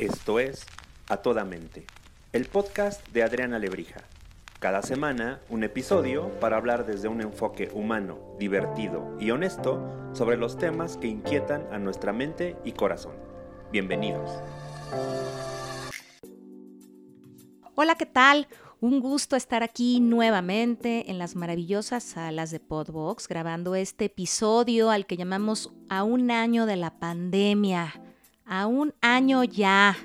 Esto es A Toda Mente, el podcast de Adriana Lebrija. Cada semana, un episodio para hablar desde un enfoque humano, divertido y honesto sobre los temas que inquietan a nuestra mente y corazón. Bienvenidos. Hola, ¿qué tal? Un gusto estar aquí nuevamente en las maravillosas salas de Podbox grabando este episodio al que llamamos A un año de la pandemia. A un año ya.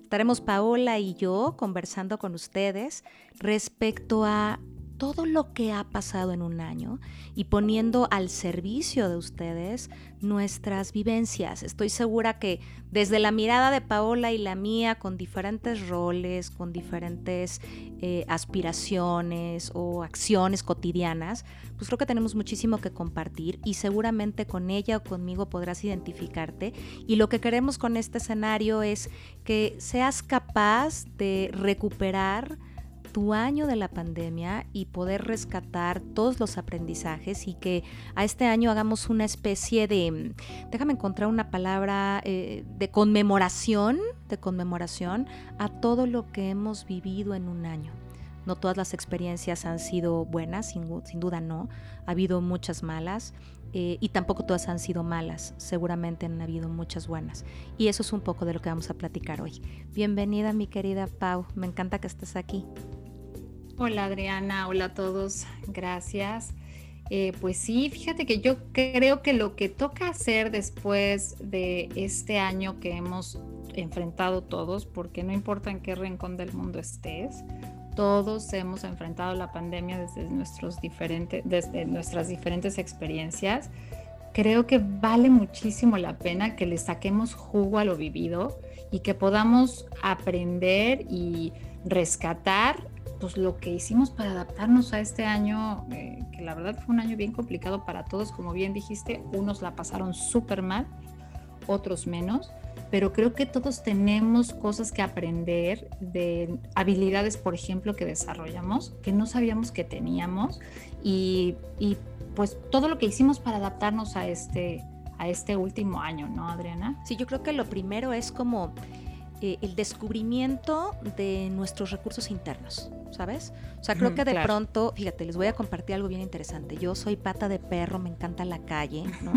Estaremos Paola y yo conversando con ustedes respecto a todo lo que ha pasado en un año y poniendo al servicio de ustedes nuestras vivencias. Estoy segura que desde la mirada de Paola y la mía, con diferentes roles, con diferentes eh, aspiraciones o acciones cotidianas, pues creo que tenemos muchísimo que compartir y seguramente con ella o conmigo podrás identificarte. Y lo que queremos con este escenario es que seas capaz de recuperar tu año de la pandemia y poder rescatar todos los aprendizajes y que a este año hagamos una especie de, déjame encontrar una palabra, eh, de conmemoración, de conmemoración a todo lo que hemos vivido en un año. No todas las experiencias han sido buenas, sin, duda no. Ha habido muchas malas eh, y tampoco todas han sido malas. Seguramente han habido muchas buenas. Y eso es un poco de lo que vamos a platicar hoy. Bienvenida mi querida Pau. Me encanta que estés aquí. Hola Adriana, hola a todos, gracias. Eh, pues sí, fíjate que yo creo que lo que toca hacer después de este año que hemos enfrentado todos, porque no importa en qué rincón del mundo estés, todos hemos enfrentado la pandemia desde, nuestros diferentes, desde nuestras diferentes experiencias. Creo que vale muchísimo la pena que le saquemos jugo a lo vivido y que podamos aprender y rescatar pues lo que hicimos para adaptarnos a este año, eh, que la verdad fue un año bien complicado para todos, como bien dijiste, unos la pasaron súper mal, otros menos, pero creo que todos tenemos cosas que aprender de habilidades, por ejemplo, que desarrollamos, que no sabíamos que teníamos, y, y pues todo lo que hicimos para adaptarnos a este, a este último año, ¿no, Adriana? Sí, yo creo que lo primero es como eh, el descubrimiento de nuestros recursos internos, ¿sabes? O sea, creo que de pronto, fíjate, les voy a compartir algo bien interesante. Yo soy pata de perro, me encanta la calle, ¿no?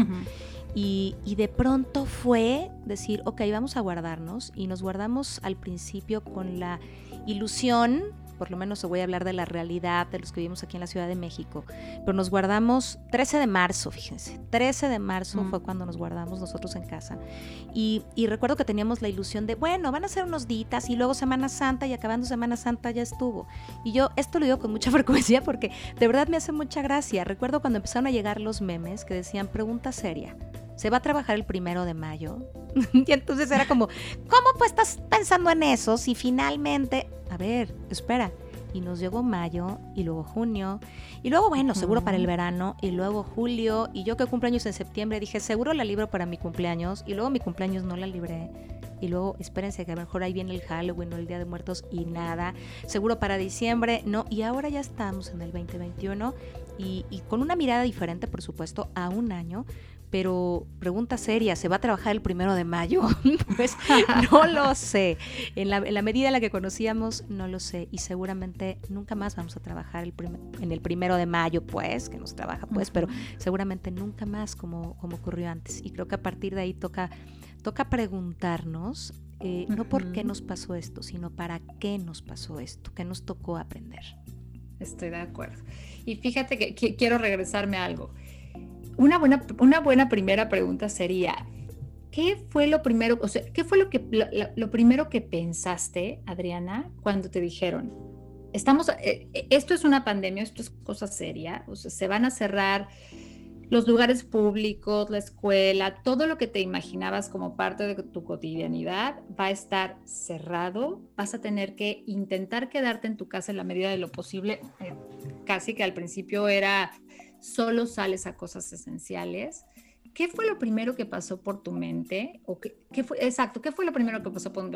y, y, de pronto fue decir, ok, vamos a guardarnos. Y nos guardamos al principio con la ilusión por lo menos se voy a hablar de la realidad de los que vivimos aquí en la Ciudad de México, pero nos guardamos 13 de marzo, fíjense, 13 de marzo fue cuando nos guardamos nosotros en casa. Y, recuerdo que teníamos la ilusión de, bueno, van a ser unos ditas y luego Semana Santa y acabando Semana Santa ya estuvo. Y yo esto lo digo con mucha frecuencia porque de verdad me hace mucha gracia. Recuerdo cuando empezaron a llegar los memes que decían, pregunta seria. ¿Se va a trabajar el primero de mayo? y entonces era como, ¿cómo pues estás pensando en eso si finalmente a ver, espera. Y nos llegó mayo y luego junio. Y luego, bueno, seguro para el verano. Y luego julio. Y yo que cumpleaños en septiembre dije, seguro la libro para mi cumpleaños. Y luego mi cumpleaños no la libré. Y luego espérense que a lo mejor ahí viene el Halloween o el Día de Muertos y nada. Seguro para diciembre, no. Y ahora ya estamos en el 2021 y, y con una mirada diferente, por supuesto, a un año pero pregunta seria, ¿se va a trabajar el primero de mayo? pues no lo sé. En la, medida en la que conocíamos, no lo sé. Y seguramente nunca más vamos a trabajar el en el primero de mayo, pues, que nos trabaja, pues, pero seguramente nunca más como, como ocurrió antes. Y creo que a partir de ahí toca, toca preguntarnos, eh, no por qué nos pasó esto, sino para qué nos pasó esto, qué nos tocó aprender. Estoy de acuerdo. Y fíjate que quiero regresarme a algo una buena, una buena primera pregunta sería, ¿qué fue lo primero, o sea, qué fue lo, que, lo, primero que pensaste, Adriana, cuando te dijeron, estamos, eh, esto es una pandemia, esto es cosa seria, o sea, se van a cerrar los lugares públicos, la escuela, todo lo que te imaginabas como parte de tu cotidianidad va a estar cerrado. Vas a tener que intentar quedarte en tu casa en la medida de lo posible. Eh, casi que al principio era solo sales a cosas esenciales. ¿Qué fue lo primero que pasó por tu mente? O qué, fue, exacto, ¿qué fue lo primero que pasó por,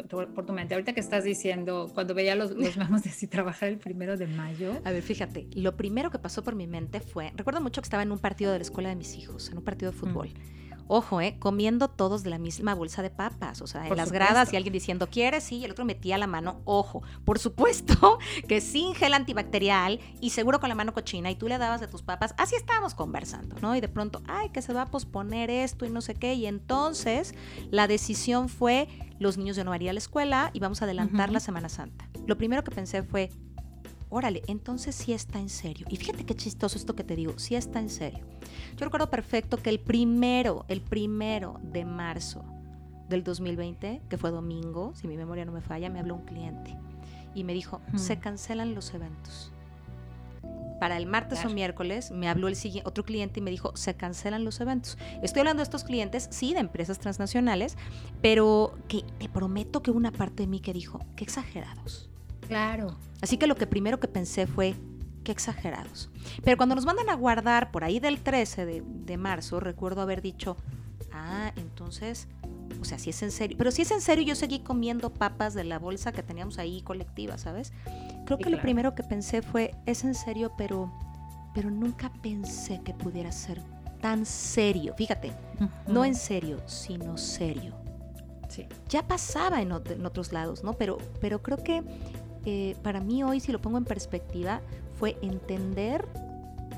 tu mente? Ahorita que estás diciendo, cuando veía los, los vamos de si trabajar el primero de mayo. A ver, fíjate, lo primero que pasó por mi mente fue, recuerdo mucho que estaba en un partido de la escuela de mis hijos, en un partido de fútbol ojo, eh, comiendo todos de la misma bolsa de papas, o sea, en las gradas y alguien diciendo, ¿quieres? Sí, y el otro metía la mano, ojo, por supuesto que sin gel antibacterial y seguro con la mano cochina y tú le dabas de tus papas, así estábamos conversando, ¿no? Y de pronto, ay, que se va a posponer esto y no sé qué, y entonces la decisión fue, los niños ya no ir a la escuela y vamos a adelantar la Semana Santa. Lo primero que pensé fue, órale, entonces sí está en serio. Y fíjate qué chistoso esto que te digo, sí está en serio. Yo recuerdo perfecto que el primero, el primero de marzo del 2020, que fue domingo, si mi memoria no me falla, me habló un cliente y me dijo, se cancelan los eventos. Para el martes o miércoles me habló el siguiente, otro cliente y me dijo, se cancelan los eventos. Estoy hablando de estos clientes, sí, de empresas transnacionales, pero que te prometo que una parte de mí que dijo, qué exagerados. Claro. Así que lo que primero que pensé fue, qué exagerados. Pero cuando nos mandan a guardar por ahí del 13 de, marzo, recuerdo haber dicho, ah, entonces, o sea, si es en serio. Pero si es en serio, yo seguí comiendo papas de la bolsa que teníamos ahí colectiva, ¿sabes? Creo que lo primero que pensé fue, es en serio, pero, pero nunca pensé que pudiera ser tan serio. Fíjate, no en serio, sino serio. Sí. Ya pasaba en, en, otros lados, ¿no? Pero, pero creo que eh, para mí hoy, si lo pongo en perspectiva, fue entender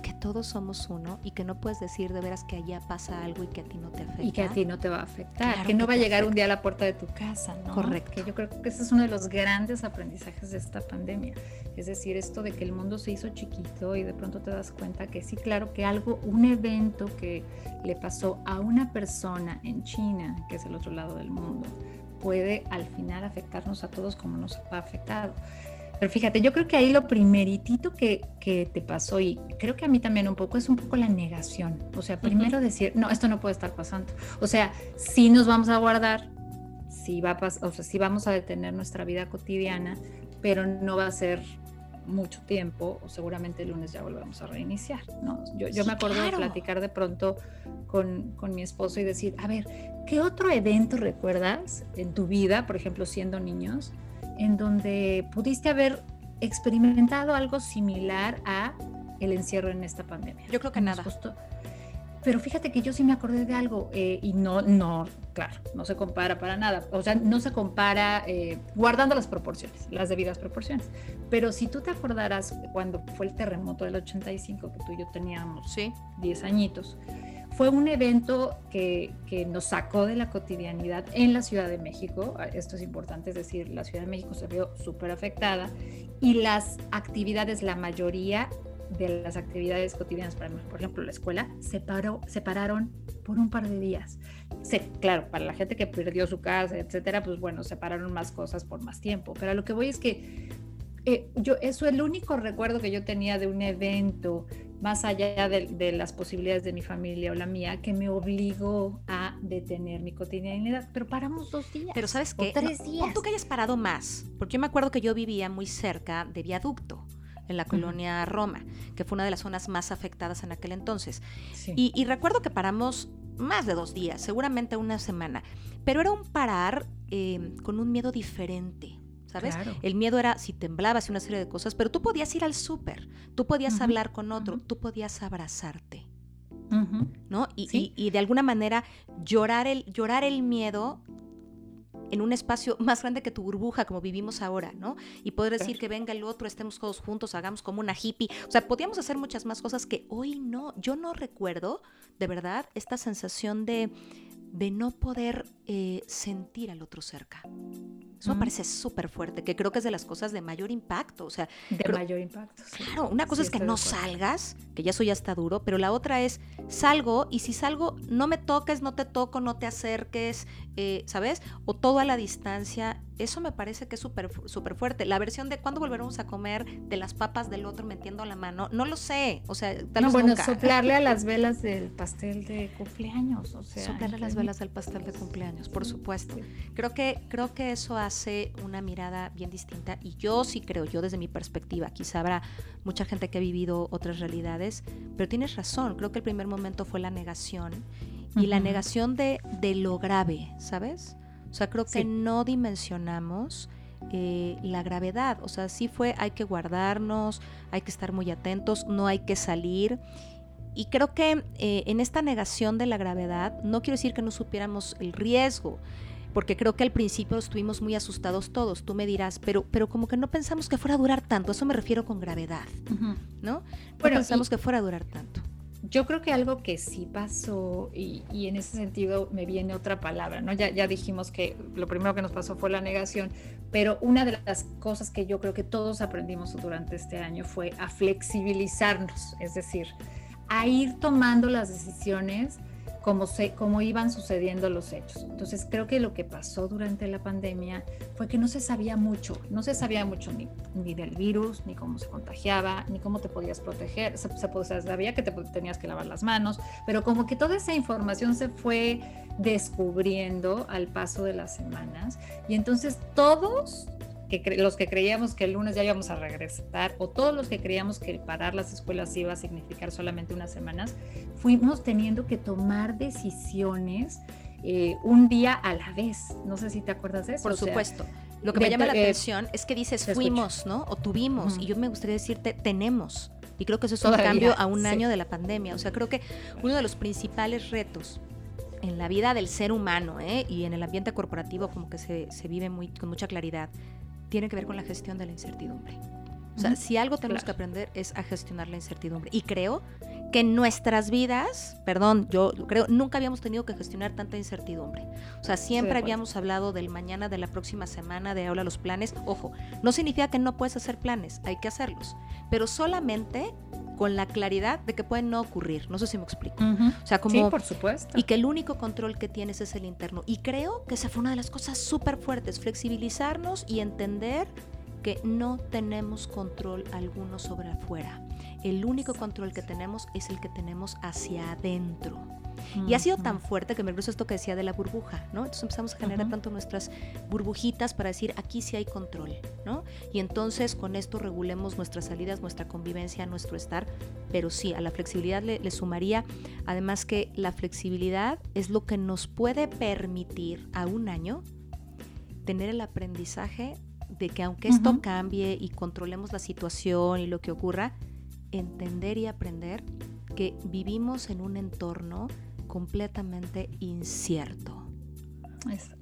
que todos somos uno y que no puedes decir de veras que allá pasa algo y que a ti no te afecta. Y que a ti no te va a afectar, que no va a llegar un día a la puerta de tu casa, ¿no? Correcto. Que yo creo que ese es uno de los grandes aprendizajes de esta pandemia. Es decir, esto de que el mundo se hizo chiquito y de pronto te das cuenta que sí, claro, que algo, un evento que le pasó a una persona en China, que es el otro lado del mundo, puede al final afectarnos a todos como nos ha afectado. Pero fíjate, yo creo que ahí lo primeritito que, que, te pasó, y creo que a mí también un poco, es un poco la negación. O sea, primero decir, no, esto no puede estar pasando. O sea, sí nos vamos a guardar, sí, va a o sea, sí vamos a detener nuestra vida cotidiana, pero no va a ser mucho tiempo, o seguramente el lunes ya volvemos a reiniciar. ¿no? Yo, yo me acuerdo de platicar de pronto con, con, mi esposo y decir, a ver, ¿qué otro evento recuerdas en tu vida, por ejemplo, siendo niños, en donde pudiste haber experimentado algo similar a el encierro en esta pandemia? Yo creo que nada. Pero fíjate que yo sí me acordé de algo eh, y no, no, claro, no se compara para nada. O sea, no se compara eh, guardando las proporciones, las debidas proporciones. Pero si tú te acordaras cuando fue el terremoto del 85, que tú y yo teníamos sí. 10 añitos, fue un evento que, que, nos sacó de la cotidianidad en la Ciudad de México. Esto es importante, es decir, la Ciudad de México se vio súper afectada y las actividades, la mayoría de las actividades cotidianas, para por ejemplo la escuela, se, paró, se pararon por un par de días. Se, claro, para la gente que perdió su casa, etcétera, pues bueno, se pararon más cosas por más tiempo. Pero a lo que voy es que eh, yo, eso es el único recuerdo que yo tenía de un evento, más allá de, las posibilidades de mi familia o la mía, que me obligó a detener mi cotidianidad. Pero paramos dos días. Pero ¿sabes qué? tres días. tú que hayas parado más, porque yo me acuerdo que yo vivía muy cerca de viaducto en la colonia Roma, que fue una de las zonas más afectadas en aquel entonces. Y, recuerdo que paramos más de dos días, seguramente una semana, pero era un parar em, con un miedo diferente. ¿Sabes? El miedo era si temblabas y una serie de cosas, pero tú podías ir al súper, tú podías hablar con otro, tú podías abrazarte. ¿No? Y, y, de alguna manera llorar el, llorar el miedo en un espacio más grande que tu burbuja, como vivimos ahora, ¿no? Y poder decir que venga el otro, estemos todos juntos, hagamos como una hippie. O sea, podíamos hacer muchas más cosas que hoy no. Yo no recuerdo, de verdad, esta sensación de, de no poder eh, sentir al otro cerca. Eso me parece súper fuerte, que creo que es de las cosas de mayor impacto. O sea, de mayor impacto. Claro, una cosa es que no salgas, que ya eso ya está duro, pero la otra es salgo y si salgo, no me toques, no te toco, no te acerques, eh, ¿sabes? O todo a la distancia, eso me parece que es súper super fuerte. La versión de cuándo volveremos a comer de las papas del otro metiendo la mano, no lo sé, o sea, tal no, bueno, soplarle a las velas del pastel de cumpleaños, o sea. Soplarle a las velas del pastel de cumpleaños, por supuesto. Creo que, creo que eso hace una mirada bien distinta y yo sí creo, yo desde mi perspectiva, quizá habrá mucha gente que ha vivido otras realidades, pero tienes razón, creo que el primer momento fue la negación y la negación de, de, lo grave, ¿sabes? O sea, creo que no dimensionamos eh, la gravedad. O sea, sí fue, hay que guardarnos, hay que estar muy atentos, no hay que salir. Y creo que eh, en esta negación de la gravedad, no quiero decir que no supiéramos el riesgo, porque creo que al principio estuvimos muy asustados todos, tú me dirás, pero, pero como que no pensamos que fuera a durar tanto, eso me refiero con gravedad, ¿no? No pensamos que fuera a durar tanto. Yo creo que algo que sí pasó, y, en ese sentido me viene otra palabra, ¿no? Ya, ya dijimos que lo primero que nos pasó fue la negación, pero una de las cosas que yo creo que todos aprendimos durante este año fue a flexibilizarnos, es decir, a ir tomando las decisiones cómo, se, cómo iban sucediendo los hechos. Entonces creo que lo que pasó durante la pandemia fue que no se sabía mucho, no se sabía mucho ni, ni del virus, ni cómo se contagiaba, ni cómo te podías proteger. Se, se, sabía que te tenías que lavar las manos, pero como que toda esa información se fue descubriendo al paso de las semanas y entonces todos los que creíamos que el lunes ya íbamos a regresar, o todos los que creíamos que parar las escuelas iba a significar solamente unas semanas, fuimos teniendo que tomar decisiones eh, un día a la vez. No sé si te acuerdas de eso. Por supuesto. Lo que me llama la atención es que dices fuimos, ¿no? O tuvimos. Y yo me gustaría decirte tenemos. Y creo que eso es un cambio a un año de la pandemia. O sea, creo que uno de los principales retos en la vida del ser humano ¿eh? y en el ambiente corporativo como que se, se vive muy, con mucha claridad tiene que ver con la gestión de la incertidumbre. O sea, si algo tenemos que aprender es a gestionar la incertidumbre. Y creo que en nuestras vidas, perdón, yo creo, nunca habíamos tenido que gestionar tanta incertidumbre. O sea, siempre habíamos hablado del mañana, de la próxima semana, de ahora los planes. Ojo, no significa que no puedes hacer planes, hay que hacerlos. Pero solamente con la claridad de que pueden no ocurrir. No sé si me explico. O sea, como... Sí, por supuesto. Y que el único control que tienes es el interno. Y creo que esa fue una de las cosas súper fuertes, flexibilizarnos y entender que no tenemos control alguno sobre afuera. El único control que tenemos es el que tenemos hacia adentro. Y ha sido tan fuerte que me gusta esto que decía de la burbuja, ¿no? Entonces empezamos a generar tanto nuestras burbujitas para decir, aquí sí hay control, ¿no? Y entonces con esto regulemos nuestras salidas, nuestra convivencia, nuestro estar, pero sí, a la flexibilidad le, le sumaría, además que la flexibilidad es lo que nos puede permitir a un año tener el aprendizaje de que aunque esto cambie y controlemos la situación y lo que ocurra, entender y aprender que vivimos en un entorno completamente incierto.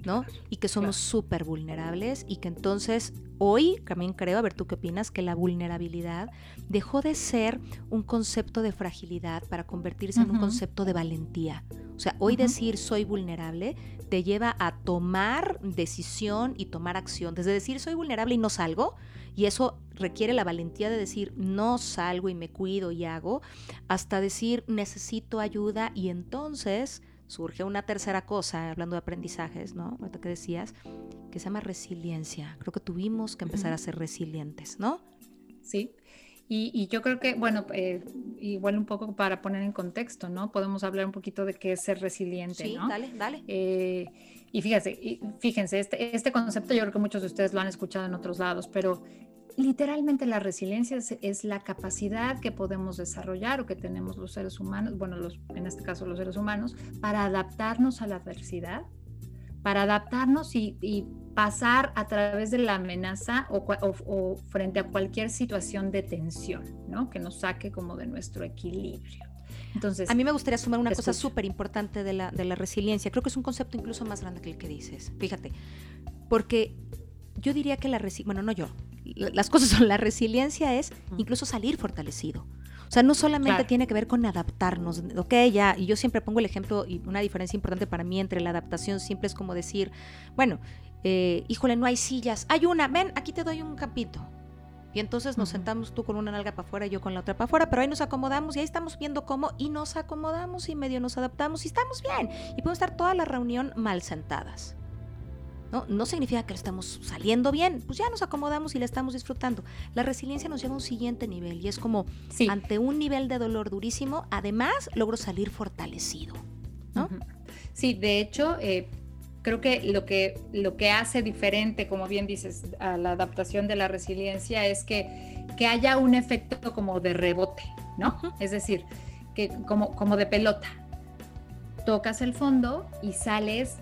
¿no? Y que somos súper vulnerables y que entonces hoy también creo, a ver tú qué opinas, que la vulnerabilidad dejó de ser un concepto de fragilidad para convertirse en un concepto de valentía. O sea, hoy decir soy vulnerable te lleva a tomar decisión y tomar acción. Desde decir soy vulnerable y no salgo, y eso requiere la valentía de decir no salgo y me cuido y hago, hasta decir necesito ayuda y entonces surge una tercera cosa, hablando de aprendizajes, ¿no? Ahorita que decías, que se llama resiliencia. Creo que tuvimos que empezar a ser resilientes, ¿no? Sí. Y, yo creo que, bueno, eh, igual un poco para poner en contexto, ¿no? Podemos hablar un poquito de qué es ser resiliente, sí, dale, dale. Eh, y fíjense, fíjense este, este concepto yo creo que muchos de ustedes lo han escuchado en otros lados, pero literalmente la resiliencia es, la capacidad que podemos desarrollar o que tenemos los seres humanos, bueno, los, en este caso los seres humanos, para adaptarnos a la adversidad, para adaptarnos y, pasar a través de la amenaza o, frente a cualquier situación de tensión, ¿no? Que nos saque como de nuestro equilibrio. Entonces, a mí me gustaría sumar una cosa súper importante de la, de la resiliencia. Creo que es un concepto incluso más grande que el que dices. Fíjate, porque yo diría que la resiliencia, bueno, no yo, las cosas son, la resiliencia es incluso salir fortalecido. O sea, no solamente tiene que ver con adaptarnos, ok, ya, y yo siempre pongo el ejemplo y una diferencia importante para mí entre la adaptación siempre es como decir, bueno, eh, híjole, no hay sillas, hay una, ven, aquí te doy un capito. Y entonces nos sentamos tú con una nalga para afuera y yo con la otra para afuera, pero ahí nos acomodamos y ahí estamos viendo cómo y nos acomodamos y medio nos adaptamos y estamos bien. Y podemos estar toda la reunión mal sentadas. ¿No? no significa que lo estamos saliendo bien, pues ya nos acomodamos y la estamos disfrutando. La resiliencia nos lleva a un siguiente nivel y es como ante un nivel de dolor durísimo, además logro salir fortalecido. ¿no? Sí, de hecho, eh, creo que lo, que lo que hace diferente, como bien dices, a la adaptación de la resiliencia es que, que haya un efecto como de rebote, ¿no? Es decir, que como, como de pelota. Tocas el fondo y sales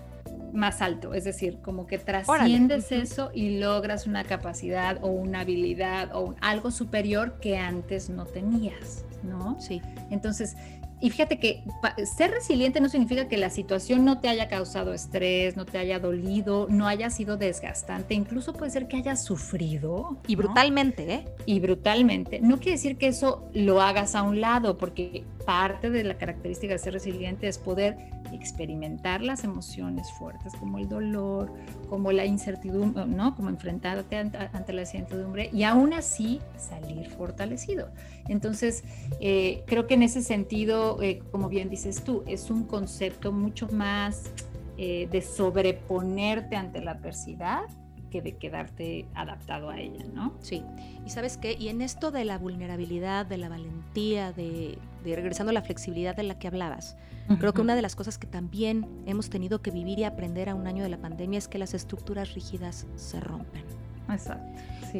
más alto, es decir, como que trasciendes eso y logras una capacidad o una habilidad o algo superior que antes no tenías, ¿no? Sí. Entonces, y fíjate que ser resiliente no significa que la situación no te haya causado estrés, no te haya dolido, no haya sido desgastante, incluso puede ser que hayas sufrido. Y brutalmente, ¿eh? Y brutalmente. No quiere decir que eso lo hagas a un lado, porque parte de la característica de ser resiliente es poder experimentar las emociones fuertes como el dolor, como la incertidumbre, ¿no? Como enfrentarte ante, la incertidumbre y aún así salir fortalecido. Entonces, eh, creo que en ese sentido, eh, como bien dices tú, es un concepto mucho más eh, de sobreponerte ante la adversidad que de quedarte adaptado a ella, ¿no? Sí. Y sabes qué, y en esto de la vulnerabilidad, de la valentía, de, regresando a la flexibilidad de la que hablabas, creo que una de las cosas que también hemos tenido que vivir y aprender a un año de la pandemia es que las estructuras rígidas se rompen. Exacto.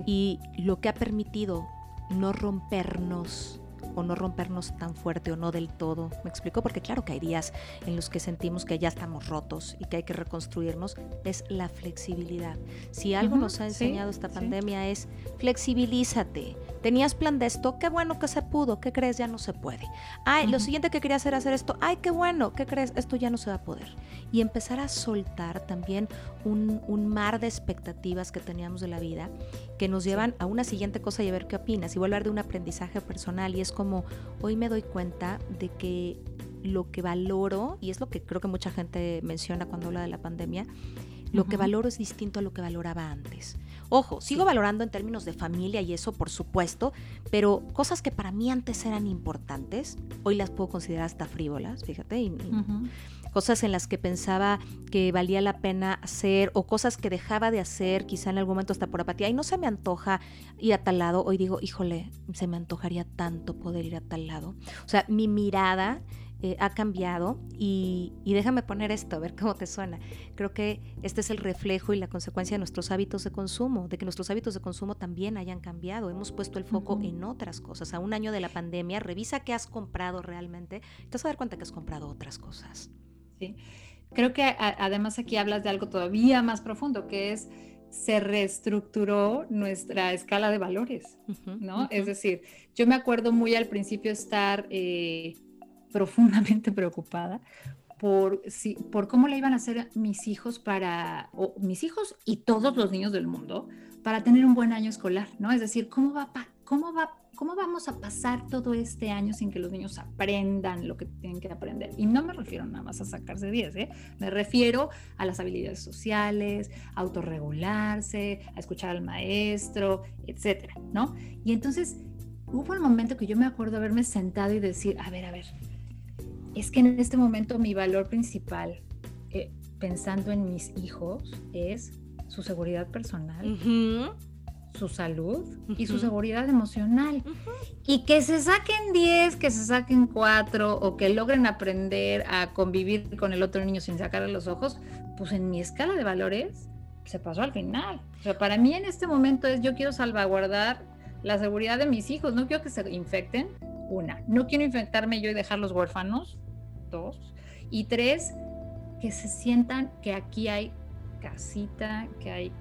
Y lo que ha permitido no rompernos o no rompernos tan fuerte o no del todo. ¿Me explico? Porque claro que hay días en los que sentimos que ya estamos rotos y que hay que reconstruirnos. Es la flexibilidad. Si algo nos ha enseñado esta pandemia es flexibilízate. Tenías plan de esto, qué bueno que se pudo, ¿qué crees? Ya no se puede. Ay, lo siguiente que quería hacer hacer esto, ay, qué bueno, ¿qué crees? Esto ya no se va a poder. Y empezar a soltar también un, un mar de expectativas que teníamos de la vida que nos llevan a una siguiente cosa y a ver qué opinas. Y voy a hablar de un aprendizaje personal y es como hoy me doy cuenta de que lo que valoro, y es lo que creo que mucha gente menciona cuando habla de la pandemia, lo que valoro es distinto a lo que valoraba antes. Ojo, sigo valorando en términos de familia y eso, por supuesto, pero cosas que para mí antes eran importantes, hoy las puedo considerar hasta frívolas, fíjate, y, cosas en las que pensaba que valía la pena hacer o cosas que dejaba de hacer, quizá en algún momento hasta por apatía, y no se me antoja ir a tal lado, hoy digo, híjole, se me antojaría tanto poder ir a tal lado. O sea, mi mirada eh, ha cambiado y, y, déjame poner esto, a ver cómo te suena. Creo que este es el reflejo y la consecuencia de nuestros hábitos de consumo, de que nuestros hábitos de consumo también hayan cambiado. Hemos puesto el foco en otras cosas. A un año de la pandemia, revisa qué has comprado realmente, te vas a dar cuenta que has comprado otras cosas. Sí. Creo que además aquí hablas de algo todavía más profundo, que es se reestructuró nuestra escala de valores, ¿no? Es decir, yo me acuerdo muy al principio estar eh, profundamente preocupada por, si, por cómo le iban a hacer mis hijos para, o mis hijos y todos los niños del mundo, para tener un buen año escolar, ¿no? Es decir, ¿cómo va, cómo va ¿cómo vamos a pasar todo este año sin que los niños aprendan lo que tienen que aprender? Y no me refiero nada más a sacarse 10, ¿eh? me refiero a las habilidades sociales, a autorregularse, a escuchar al maestro, etcétera, ¿no? Y entonces hubo un momento que yo me acuerdo haberme sentado y decir, a ver, a ver, es que en este momento mi valor principal, eh, pensando en mis hijos, es su seguridad personal su salud y su seguridad emocional. Y que se saquen 10, que se saquen 4 o que logren aprender a convivir con el otro niño sin sacarle los ojos, pues en mi escala de valores se pasó al final. O sea, para mí en este momento es yo quiero salvaguardar la seguridad de mis hijos, no quiero que se infecten, una, no quiero infectarme yo y dejarlos huérfanos, dos, y tres, que se sientan que aquí hay casita, que hay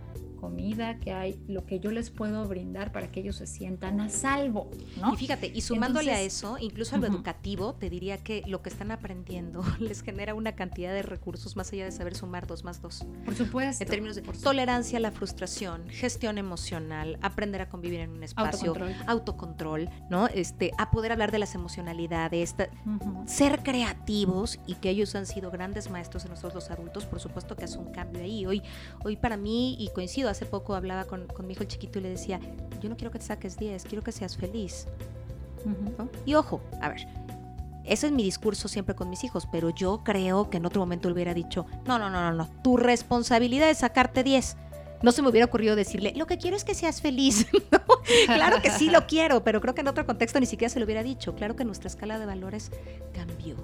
comida, que hay lo que yo les puedo brindar para que ellos se sientan a salvo. ¿no? Y fíjate, y sumándole a eso, incluso a lo educativo, te diría que lo que están aprendiendo les genera una cantidad de recursos más allá de saber sumar dos más dos. Por supuesto. En términos de tolerancia a la frustración, gestión emocional, aprender a convivir en un espacio, autocontrol, ¿no? Este, a poder hablar de las emocionalidades, ser creativos y que ellos han sido grandes maestros en nosotros los adultos, por supuesto que hace un cambio ahí. Hoy, hoy para mí, y coincido, hace poco hablaba con, mi hijo el chiquito y le decía, yo no quiero que te saques 10, quiero que seas feliz. Y ojo, a ver, ese es mi discurso siempre con mis hijos, pero yo creo que en otro momento hubiera dicho, no, no, no, no, no, tu responsabilidad es sacarte 10. No se me hubiera ocurrido decirle, lo que quiero es que seas feliz. claro que sí lo quiero, pero creo que en otro contexto ni siquiera se lo hubiera dicho. Claro que nuestra escala de valores cambió.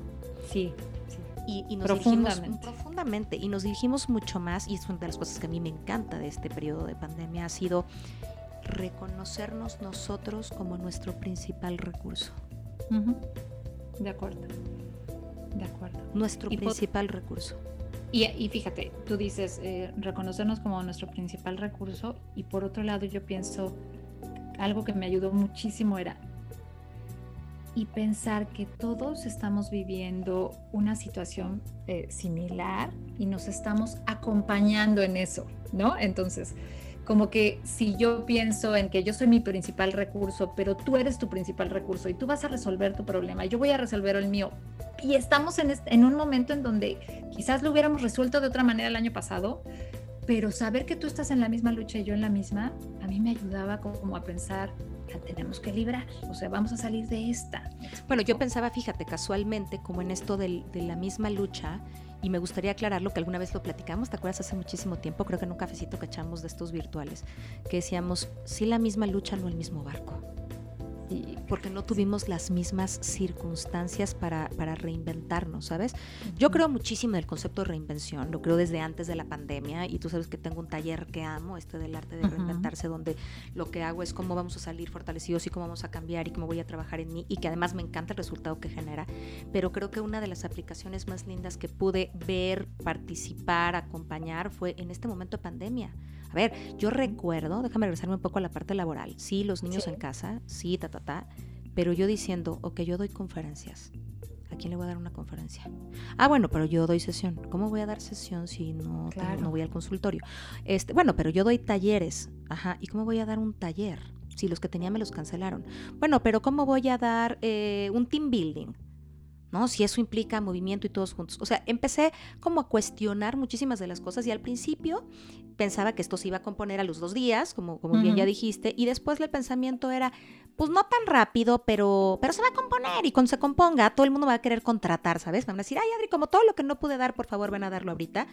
Sí. Y, y, nos profundamente. profundamente. Y nos dirigimos mucho más, y es una de las cosas que a mí me encanta de este periodo de pandemia, ha sido reconocernos nosotros como nuestro principal recurso. De acuerdo. De acuerdo. Nuestro principal recurso. Y, fíjate, tú dices eh, reconocernos como nuestro principal recurso y por otro lado yo pienso, algo que me ayudó muchísimo era y pensar que todos estamos viviendo una situación eh, similar y nos estamos acompañando en eso, ¿no? Entonces, como que si yo pienso en que yo soy mi principal recurso, pero tú eres tu principal recurso y tú vas a resolver tu problema, yo voy a resolver el mío, y estamos en, en un momento en donde quizás lo hubiéramos resuelto de otra manera el año pasado, pero saber que tú estás en la misma lucha y yo en la misma, a mí me ayudaba como a pensar, tenemos que librar, o sea, vamos a salir de esta. Bueno, yo pensaba, fíjate, casualmente, como en esto de la misma lucha, y me gustaría aclararlo que alguna vez lo platicamos, ¿te acuerdas? Hace muchísimo tiempo, creo que en un cafecito que echamos de estos virtuales, que decíamos, sí la misma lucha, no el mismo barco porque no tuvimos las mismas circunstancias para, para reinventarnos, ¿sabes? Yo creo muchísimo en el concepto de reinvención, lo creo desde antes de la pandemia y tú sabes que tengo un taller que amo, este del arte de reinventarse, donde lo que hago es cómo vamos a salir fortalecidos y cómo vamos a cambiar y cómo voy a trabajar en mí y que además me encanta el resultado que genera, pero creo que una de las aplicaciones más lindas que pude ver, participar, acompañar fue en este momento de pandemia. A ver, yo recuerdo, déjame regresarme un poco a la parte laboral. Sí, los niños en casa, sí, ta, ta, ta. Pero yo diciendo, ok, yo doy conferencias. ¿A quién le voy a dar una conferencia? Ah, bueno, pero yo doy sesión. ¿Cómo voy a dar sesión si no, no voy al consultorio? Este, bueno, pero yo doy talleres. Ajá. ¿Y cómo voy a dar un taller? Si los que tenía me los cancelaron. Bueno, pero ¿cómo voy a dar eh, un team building? ¿No? Si eso implica movimiento y todos juntos. O sea, empecé como a cuestionar muchísimas de las cosas y al principio pensaba que esto se iba a componer a los dos días, como, como bien ya dijiste, y después el pensamiento era, pues no tan rápido, pero, pero se va a componer y cuando se componga todo el mundo va a querer contratar, ¿sabes? Van a decir, ay Adri, como todo lo que no pude dar, por favor, ven a darlo ahorita.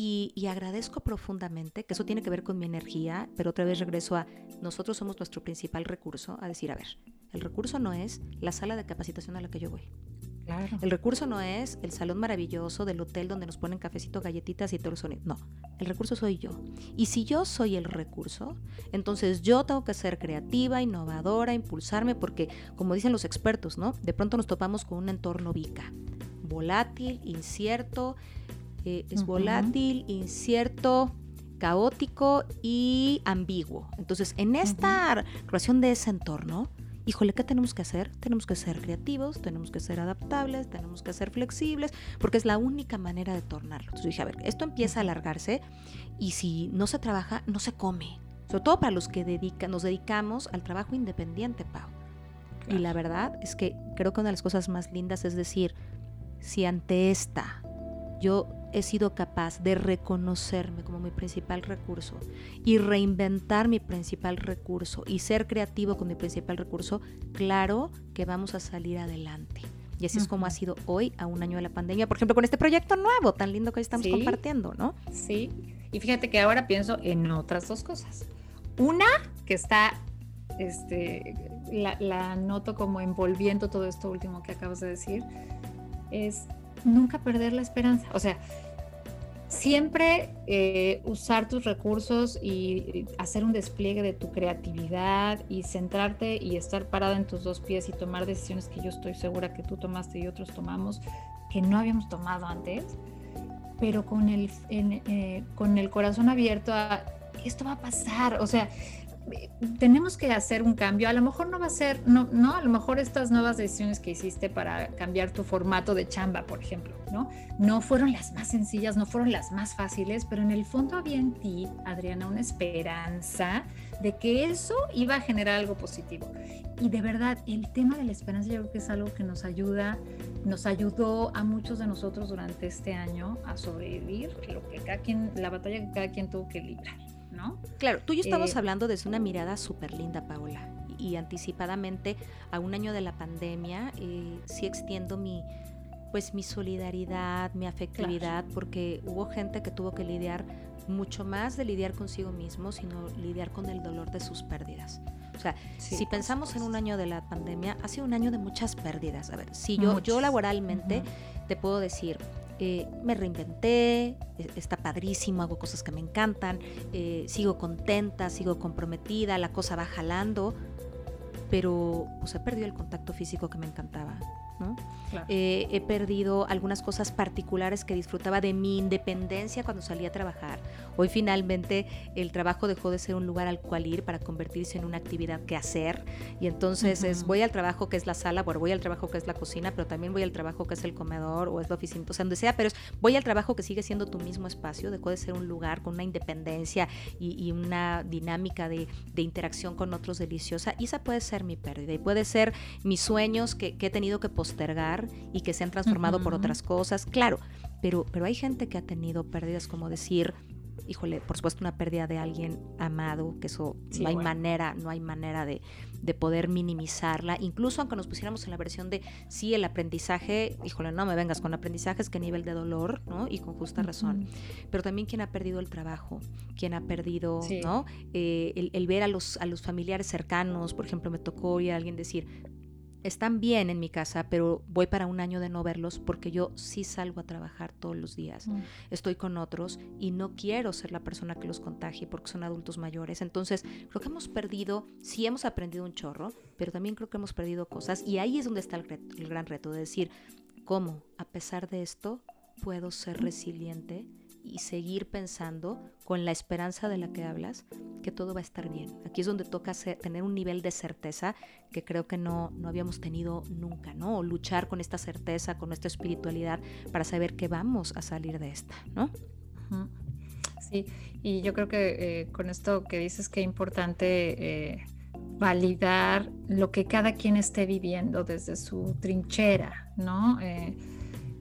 Y, y, agradezco profundamente, que eso tiene que ver con mi energía, pero otra vez regreso a nosotros somos nuestro principal recurso, a decir, a ver, el recurso no es la sala de capacitación a la que yo voy. El recurso no es el salón maravilloso del hotel donde nos ponen cafecito, galletitas y todo eso. No, el recurso soy yo. Y si yo soy el recurso, entonces yo tengo que ser creativa, innovadora, impulsarme, porque como dicen los expertos, ¿no? De pronto nos topamos con un entorno vica, volátil, incierto, eh, es volátil, incierto, caótico y ambiguo. Entonces, en esta relación de ese entorno, híjole, ¿qué tenemos que hacer? Tenemos que ser creativos, tenemos que ser adaptables, tenemos que ser flexibles, porque es la única manera de tornarlo. Entonces dije, a ver, esto empieza a alargarse y si no se trabaja, no se come. Sobre todo para los que nos dedicamos al trabajo independiente, Pau. Y la verdad es que creo que una de las cosas más lindas es decir, si ante esta yo he sido capaz de reconocerme como mi principal recurso y reinventar mi principal recurso y ser creativo con mi principal recurso, claro que vamos a salir adelante. Y así es como ha sido hoy, a un año de la pandemia, por ejemplo, con este proyecto nuevo tan lindo que hoy estamos compartiendo, ¿no? Sí, y fíjate que ahora pienso en otras dos cosas. Una que está, este, la, la noto como envolviendo todo esto último que acabas de decir, es nunca perder la esperanza. O sea, siempre eh, usar tus recursos y hacer un despliegue de tu creatividad y centrarte y estar parada en tus dos pies y tomar decisiones que yo estoy segura que tú tomaste y otros tomamos que no habíamos tomado antes, pero con el, eh, con el corazón abierto a esto va a pasar. O sea, tenemos que hacer un cambio. A lo mejor no va a ser, no, no, a lo mejor estas nuevas decisiones que hiciste para cambiar tu formato de chamba, por ejemplo, ¿no? No fueron las más sencillas, no fueron las más fáciles, pero en el fondo había en ti, Adriana, una esperanza de que eso iba a generar algo positivo. Y de verdad, el tema de la esperanza yo creo que es algo que nos ayuda, nos ayudó a muchos de nosotros durante este año a sobrevivir lo que cada quien, la batalla que cada quien tuvo que librar. ¿No? Claro, tú y yo estamos eh, hablando desde una mirada súper linda, Paola, y anticipadamente a un año de la pandemia, eh, sí extiendo mi, pues mi solidaridad, mi afectividad, porque hubo gente que tuvo que lidiar mucho más de lidiar consigo mismo, sino lidiar con el dolor de sus pérdidas. O sea, si pensamos en un año de la pandemia, ha sido un año de muchas pérdidas. A ver, si yo, yo laboralmente te puedo decir, eh, me reinventé, e, está padrísimo, hago cosas que me encantan, eh, sigo contenta, sigo comprometida, la cosa va jalando, pero pues he perdido el contacto físico que me encantaba. Eh, he perdido algunas cosas particulares que disfrutaba de mi independencia cuando salía a trabajar. Hoy finalmente el trabajo dejó de ser un lugar al cual ir para convertirse en una actividad que hacer. Y entonces es voy al trabajo que es la sala, bueno, voy al trabajo que es la cocina, pero también voy al trabajo que es el comedor o es la oficina, o sea, donde sea, pero voy al trabajo que sigue siendo tu mismo espacio, dejó de ser un lugar con una independencia y, una dinámica de, interacción con otros deliciosa. Y esa puede ser mi pérdida y puede ser mis sueños que, que he tenido que postergar y que se han transformado por otras cosas, claro, pero, pero hay gente que ha tenido pérdidas como decir, híjole, por supuesto una pérdida de alguien amado, que eso no hay manera, no hay manera de, poder minimizarla, incluso aunque nos pusiéramos en la versión de sí, el aprendizaje, híjole, no me vengas con aprendizajes, que nivel de dolor, ¿no? Y con justa razón. Pero también quien ha perdido el trabajo, quien ha perdido, ¿no? Eh, el, el, ver a los, a los familiares cercanos, por ejemplo, me tocó oír a alguien decir, están bien en mi casa, pero voy para un año de no verlos porque yo sí salgo a trabajar todos los días. Mm. Estoy con otros y no quiero ser la persona que los contagie porque son adultos mayores. Entonces, creo que hemos perdido, sí hemos aprendido un chorro, pero también creo que hemos perdido cosas y ahí es donde está el, el gran reto de decir, ¿cómo a pesar de esto puedo ser resiliente? Y seguir pensando con la esperanza de la que hablas que todo va a estar bien. Aquí es donde toca tener un nivel de certeza que creo que no, no habíamos tenido nunca, ¿no? O luchar con esta certeza, con nuestra espiritualidad para saber que vamos a salir de esta, ¿no? Sí, y yo creo que eh, con esto que dices que es importante eh, validar lo que cada quien esté viviendo desde su trinchera, ¿no? Eh,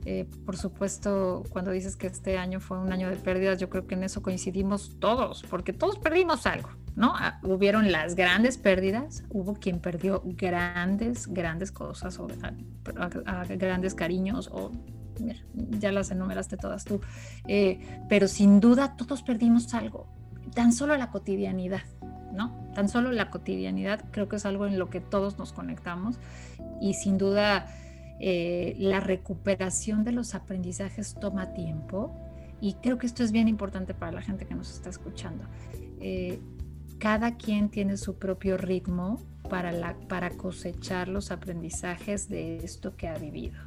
eh, por supuesto, cuando dices que este año fue un año de pérdidas, yo creo que en eso coincidimos todos, porque todos perdimos algo, ¿no? Ah, hubieron las grandes pérdidas, hubo quien perdió grandes, grandes cosas o grandes cariños o ya las enumeraste todas tú, eh, pero sin duda todos perdimos algo, tan solo la cotidianidad, ¿no? Tan solo la cotidianidad creo que es algo en lo que todos nos conectamos y sin duda eh, la recuperación de los aprendizajes toma tiempo y creo que esto es bien importante para la gente que nos está escuchando. Eh, cada quien tiene su propio ritmo para, la, para cosechar los aprendizajes de esto que ha vivido,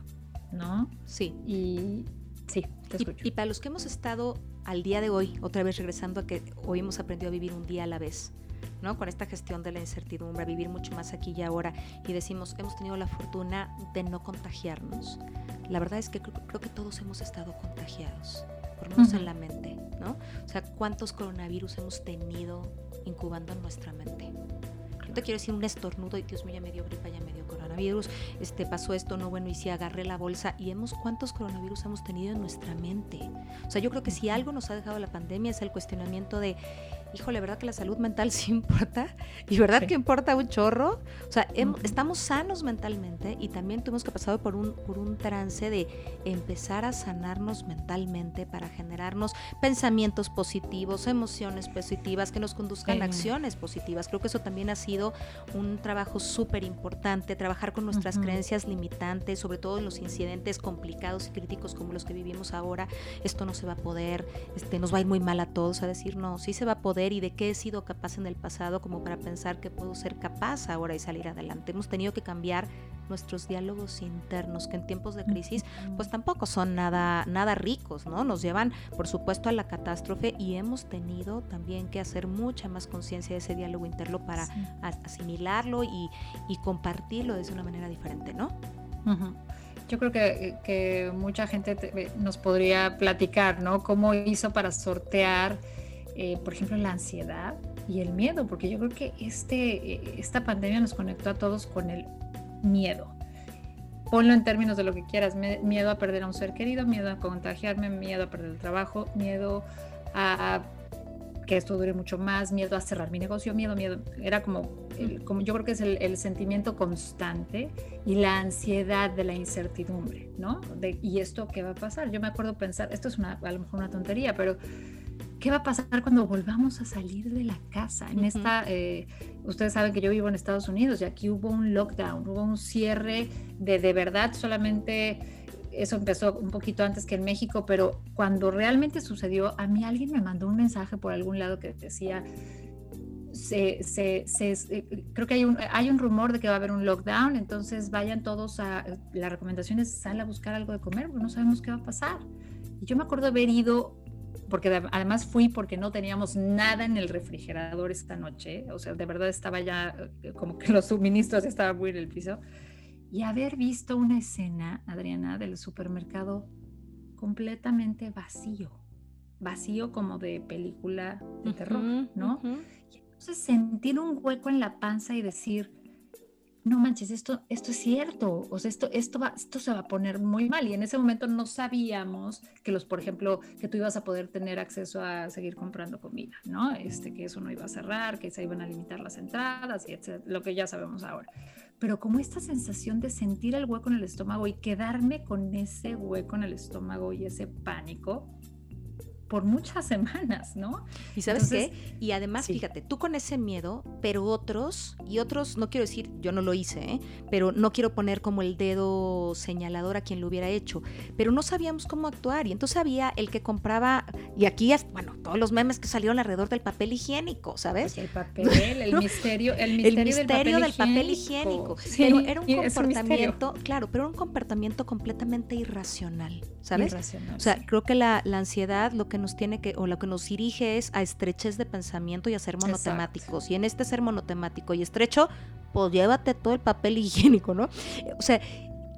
¿no? Sí. Y sí, te escucho. y para los que hemos estado al día de hoy, otra vez regresando a que hoy hemos aprendido a vivir un día a la vez, ¿no? Con esta gestión de la incertidumbre, a vivir mucho más aquí y ahora y decimos, hemos tenido la fortuna de no contagiarnos. La verdad es que creo, que todos hemos estado contagiados, por lo menos en la mente, ¿no? O sea, ¿cuántos coronavirus hemos tenido incubando en nuestra mente? No te quiero decir un estornudo y Dios mío, ya me dio gripa, ya me dio coronavirus, este, pasó esto, no bueno, y si agarré la bolsa y hemos cuántos coronavirus hemos tenido en nuestra mente. O sea, yo creo que si algo nos ha dejado la pandemia es el cuestionamiento de híjole, ¿verdad que la salud mental sí importa? ¿Y verdad que importa un chorro? O sea, estamos sanos mentalmente y también tuvimos que pasar por un, por un trance de empezar a sanarnos mentalmente para generarnos pensamientos positivos, emociones positivas que nos conduzcan a acciones positivas. Creo que eso también ha sido un trabajo súper importante, trabajar con nuestras creencias limitantes, sobre todo en los incidentes complicados y críticos como los que vivimos ahora. Esto no se va a poder, este, nos va a ir muy mal a todos, a decir, no, sí se va a poder y de qué he sido capaz en el pasado como para pensar que puedo ser capaz ahora y salir adelante. Hemos tenido que cambiar nuestros diálogos internos, que en tiempos de crisis pues tampoco son nada, nada ricos, ¿no? Nos llevan, por supuesto, a la catástrofe y hemos tenido también que hacer mucha más conciencia de ese diálogo interno para asimilarlo y, compartirlo de una manera diferente, ¿no? Yo creo que, que mucha gente nos podría platicar, ¿no? ¿Cómo hizo para sortear eh, por ejemplo, la ansiedad y el miedo, porque yo creo que este, eh, esta pandemia nos conectó a todos con el miedo. Ponlo en términos de lo que quieras, miedo a perder a un ser querido, miedo a contagiarme, miedo a perder el trabajo, miedo a que esto dure mucho más, miedo a cerrar mi negocio, miedo, miedo. Era como, como yo creo que es el, sentimiento constante y la ansiedad de la incertidumbre, ¿no? De, ¿Y esto qué va a pasar? Yo me acuerdo pensar, esto es una, a lo mejor una tontería, pero ¿qué va a pasar cuando volvamos a salir de la casa? En esta, eh, ustedes saben que yo vivo en Estados Unidos y aquí hubo un lockdown, hubo un cierre de de verdad solamente eso empezó un poquito antes que en México, pero cuando realmente sucedió, a mí alguien me mandó un mensaje por algún lado que decía, se, se, eh, creo que hay un, hay un rumor de que va a haber un lockdown, entonces vayan todos a, la recomendación es sal a buscar algo de comer, porque no sabemos qué va a pasar. Y yo me acuerdo haber ido, porque además fui porque no teníamos nada en el refrigerador esta noche, o sea, de verdad estaba ya eh, como que los suministros estaban muy en el piso y haber visto una escena, Adriana, del supermercado completamente vacío, vacío como de película de terror, ¿no? Y entonces sentir un hueco en la panza y decir, no manches, esto, esto es cierto, o sea, esto, esto, va, esto se va a poner muy mal. Y en ese momento no sabíamos que los, por ejemplo, que tú ibas a poder tener acceso a seguir comprando comida, ¿no? Este, que eso no iba a cerrar, que se iban a limitar las entradas, y lo que ya sabemos ahora. Pero como esta sensación de sentir el hueco en el estómago y quedarme con ese hueco en el estómago y ese pánico, por muchas semanas, ¿no? Y sabes qué? Y además, fíjate, tú con ese miedo, pero otros, y otros, no quiero decir, yo no lo hice, ¿eh? pero no quiero poner como el dedo señalador a quien lo hubiera hecho, pero no sabíamos cómo actuar. Y entonces había el que compraba, y aquí, bueno, todos los memes que salieron alrededor del papel higiénico, ¿sabes? Pues el papel, el misterio, el misterio, del papel higiénico. pero era un comportamiento, claro, pero era un comportamiento completamente irracional, ¿sabes? Irracional, o sea, creo que la, la ansiedad lo que nos tiene que, o lo que nos dirige es a estrechez de pensamiento y a ser monotemáticos. Y en este ser monotemático y estrecho, pues llévate todo el papel higiénico, ¿no? O sea,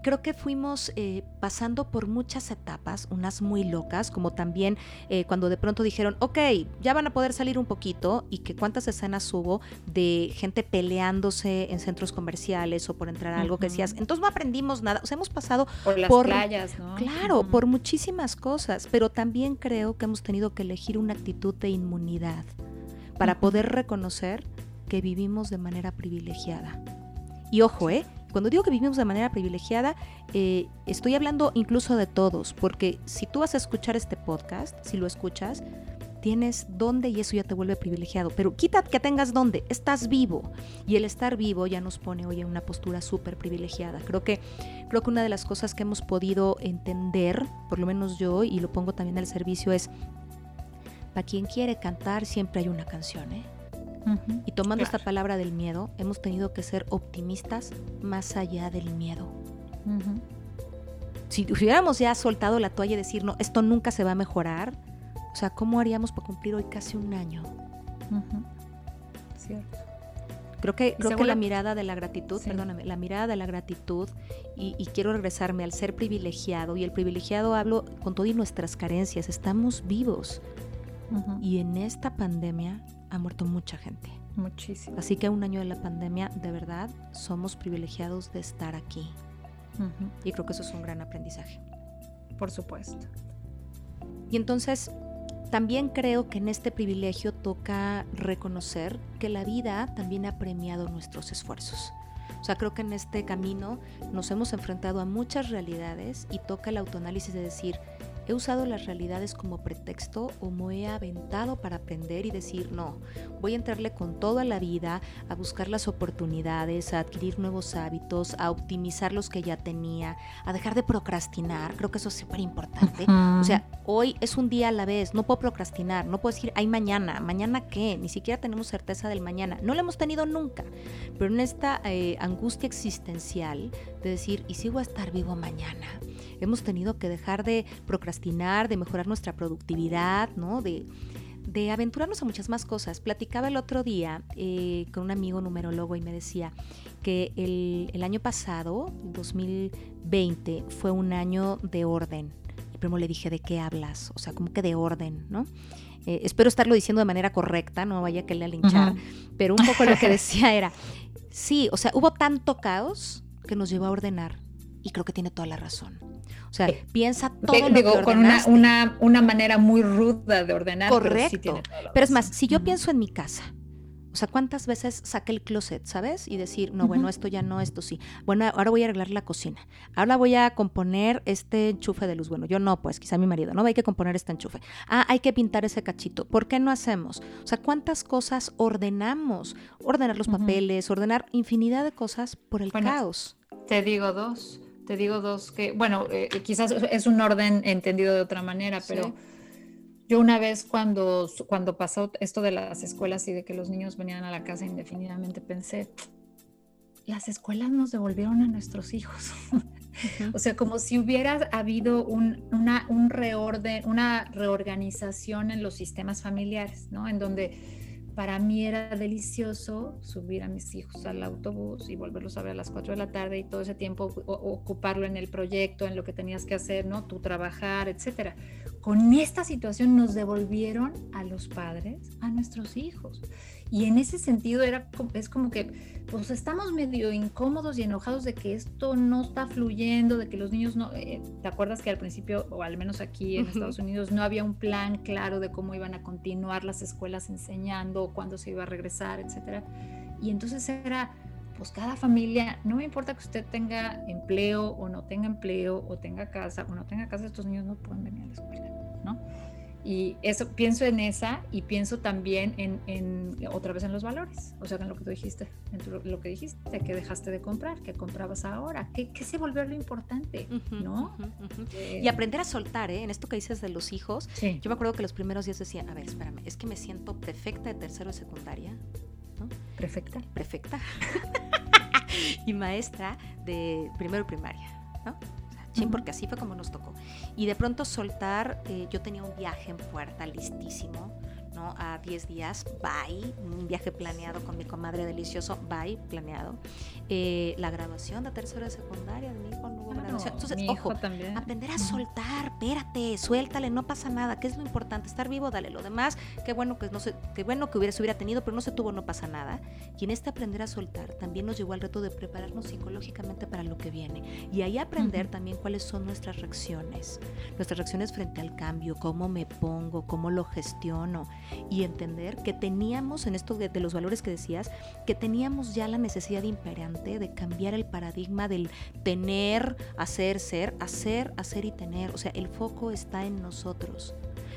creo que fuimos eh, pasando por muchas etapas, unas muy locas, como también eh, cuando de pronto dijeron, ok, ya van a poder salir un poquito, y que cuántas escenas hubo de gente peleándose en centros comerciales o por entrar a algo que decías, entonces no aprendimos nada, o sea, hemos pasado por las playas, ¿no? Claro, por muchísimas cosas, pero también creo que hemos tenido que elegir una actitud de inmunidad para poder reconocer que vivimos de manera privilegiada. Y ojo, ¿eh? Cuando digo que vivimos de manera privilegiada, eh, estoy hablando incluso de todos, porque si tú vas a escuchar este podcast, si lo escuchas, tienes dónde y eso ya te vuelve privilegiado. Pero quita que tengas dónde, estás vivo. Y el estar vivo ya nos pone hoy en una postura súper privilegiada. Creo que, creo que una de las cosas que hemos podido entender, por lo menos yo, y lo pongo también al servicio, es, para quien quiere cantar siempre hay una canción, ¿eh? Y tomando esta palabra del miedo, hemos tenido que ser optimistas más allá del miedo. Si hubiéramos ya soltado la toalla y decir, no, esto nunca se va a mejorar, o sea, ¿cómo haríamos para cumplir hoy casi un año? Cierto. Creo que, creo que la mirada de la gratitud, perdóname, la mirada de la gratitud, y, y, quiero regresarme al ser privilegiado, y el privilegiado hablo con todas nuestras carencias, estamos vivos. Y en esta pandemia ha muerto mucha gente. Muchísimo. Así que un año de la pandemia, de verdad, somos privilegiados de estar aquí. Y creo que eso es un gran aprendizaje. Por supuesto. Y entonces, también creo que en este privilegio toca reconocer que la vida también ha premiado nuestros esfuerzos. O sea, creo que en este camino nos hemos enfrentado a muchas realidades y toca el autoanálisis de decir, ¿He usado las realidades como pretexto o me he aventado para aprender y decir, no, voy a entrarle con toda la vida a buscar las oportunidades, a adquirir nuevos hábitos, a optimizar los que ya tenía, a dejar de procrastinar? Creo que eso es súper importante. O sea, hoy es un día a la vez, no puedo procrastinar, no puedo decir, hay mañana, mañana qué, ni siquiera tenemos certeza del mañana. No lo hemos tenido nunca, pero en esta eh, angustia existencial de decir, ¿y si voy a estar vivo mañana? Hemos tenido que dejar de procrastinar, de mejorar nuestra productividad, ¿no? De, de aventurarnos a muchas más cosas. Platicaba el otro día eh, con un amigo numerólogo y me decía que el, el, año pasado, 2020, fue un año de orden. Y primero le dije, ¿de qué hablas? O sea, como que de orden, ¿no? Eh, espero estarlo diciendo de manera correcta, no vaya que le linchar, pero un poco lo que decía era, sí, o sea, hubo tanto caos que nos llevó a ordenar Y creo que tiene toda la razón. O sea, piensa todo lo digo, con una, una, una, manera muy ruda de ordenar. Correcto. Pero, es más, si yo pienso en mi casa, o sea, ¿cuántas veces saqué el closet, sabes? Y decir, no, bueno, esto ya no, esto sí. Bueno, ahora voy a arreglar la cocina. Ahora voy a componer este enchufe de luz. Bueno, yo no, pues quizá mi marido, ¿no? Hay que componer este enchufe. Ah, hay que pintar ese cachito. ¿Por qué no hacemos? O sea, ¿cuántas cosas ordenamos? Ordenar los papeles, ordenar infinidad de cosas por el caos. Te digo dos. Te digo dos que, bueno, eh, quizás es un orden entendido de otra manera, pero... Yo una vez cuando, cuando pasó esto de las escuelas y de que los niños venían a la casa indefinidamente pensé, las escuelas nos devolvieron a nuestros hijos. o sea, como si hubiera habido un, una, un reorden, una reorganización en los sistemas familiares, ¿no? En donde para mí era delicioso subir a mis hijos al autobús y volverlos a ver a las 4 de la tarde y todo ese tiempo ocuparlo en el proyecto, en lo que tenías que hacer, ¿no? Tú trabajar, etcétera. Con esta situación nos devolvieron a los padres a nuestros hijos. Y en ese sentido era, es como que pues estamos medio incómodos y enojados de que esto no está fluyendo, de que los niños no... Eh, ¿Te acuerdas que al principio, o al menos aquí en Estados Unidos, no había un plan claro de cómo iban a continuar las escuelas enseñando, cuándo se iba a regresar, etcétera? Y entonces era, pues cada familia, no me importa que usted tenga empleo o no tenga empleo, o tenga casa o no tenga casa, estos niños no pueden venir a la escuela, ¿no? Y eso pienso en esa y pienso también en, otra vez en los valores, o sea, en lo que tú dijiste, en lo que dijiste, que dejaste de comprar, que comprabas ahora, que, se volvió lo importante, ¿no? Eh, y aprender a soltar, ¿eh? En esto que dices de los hijos, yo me acuerdo que los primeros días decía, a ver, espérame, es que me siento perfecta de tercero de secundaria, ¿no? Perfecta. Perfecta. y maestra de primero primaria, ¿no? Porque así fue como nos tocó. Y de pronto soltar, eh, yo tenía un viaje en puerta listísimo, ¿no? A 10 días, bye, un viaje planeado con mi comadre delicioso, bye, planeado. Eh, la grabación de tercera de secundaria de mi hijo no hubo grabación. Entonces, ojo, también. aprender a soltar, espérate, suéltale, no pasa nada, ¿qué es lo importante? Estar vivo, dale lo demás, qué bueno que no se, qué bueno que hubiera, se hubiera tenido, pero no se tuvo, no pasa nada. Y en este aprender a soltar también nos llevó al reto de prepararnos psicológicamente para lo que viene. Y ahí aprender también cuáles son nuestras reacciones, nuestras reacciones frente al cambio, cómo me pongo, cómo lo gestiono y entender que teníamos, en esto de, de los valores que decías, que teníamos ya la necesidad imperante de cambiar el paradigma del tener, hacer, ser, hacer, hacer y tener. O sea, el foco está en nosotros.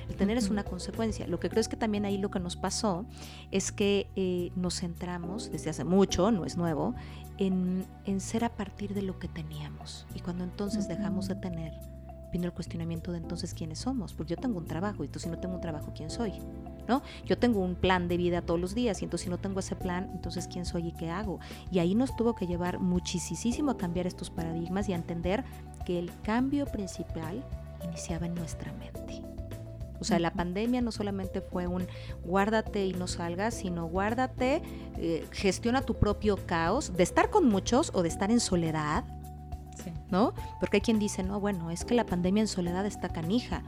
El tener es una consecuencia. Lo que creo es que también ahí lo que nos pasó es que eh, nos centramos desde hace mucho, no es nuevo, en, en, ser a partir de lo que teníamos. Y cuando entonces dejamos de tener, viene el cuestionamiento de entonces quiénes somos. Porque yo tengo un trabajo y tú si no tengo un trabajo, ¿quién soy? ¿No? Yo tengo un plan de vida todos los días y entonces si no tengo ese plan, entonces quién soy y qué hago. Y ahí nos tuvo que llevar muchísimo a cambiar estos paradigmas y a entender que el cambio principal iniciaba en nuestra mente. O sea, la pandemia no solamente fue un guárdate y no salgas, sino guárdate, eh, gestiona tu propio caos, de estar con muchos o de estar en soledad, ¿no? Porque hay quien dice, no, bueno, es que la pandemia en soledad está canija,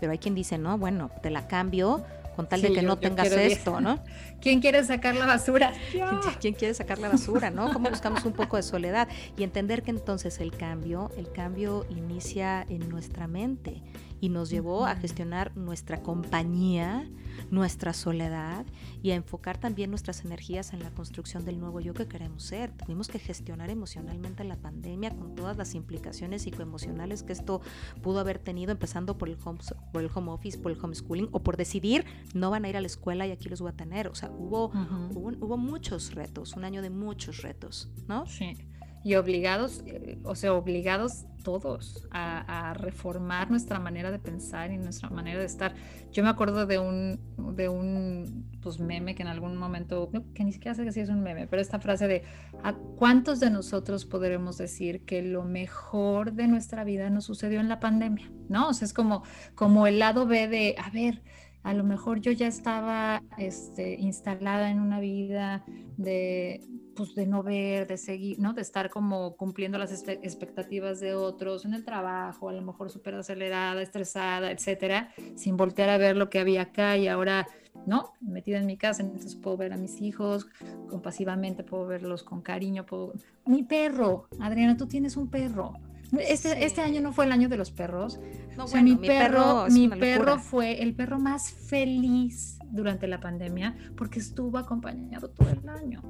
pero hay quien dice, no, bueno, te la cambio con tal de que no tengas esto, ¿no? ¿Quién quiere sacar la basura? ¿Quién quiere sacar la basura, no? ¿Cómo buscamos un poco de soledad? Y entender que entonces el cambio, el cambio inicia en nuestra mente y nos llevó a gestionar nuestra compañía, nuestra soledad y a enfocar también nuestras energías en la construcción del nuevo yo que queremos ser. Tuvimos que gestionar emocionalmente la pandemia con todas las implicaciones psicoemocionales que esto pudo haber tenido, empezando por el home, por el home office, por el homeschooling o por decidir no van a ir a la escuela y aquí los voy a tener. O sea, hubo, hubo, hubo, muchos retos, un año de muchos retos, ¿no? Sí y obligados, eh, o sea, obligados todos a, reformar nuestra manera de pensar y nuestra manera de estar. Yo me acuerdo de un, de un pues, meme que en algún momento, que ni siquiera sé si es un meme, pero esta frase de ¿a cuántos de nosotros podremos decir que lo mejor de nuestra vida nos sucedió en la pandemia? ¿No? O sea, es como, como el lado B de, a ver, a lo mejor yo ya estaba este, instalada en una vida de, pues, de no ver, de seguir, ¿no? De estar como cumpliendo las expectativas de otros en el trabajo, a lo mejor súper acelerada, estresada, etcétera, sin voltear a ver lo que había acá y ahora, ¿no? Metida en mi casa, entonces puedo ver a mis hijos compasivamente, puedo verlos con cariño, puedo... Mi perro, Adriana, tú tienes un perro Este, este año no fue el año de los perros. No, mi, perro, mi perro fue el perro más feliz durante la pandemia porque estuvo acompañado todo el año.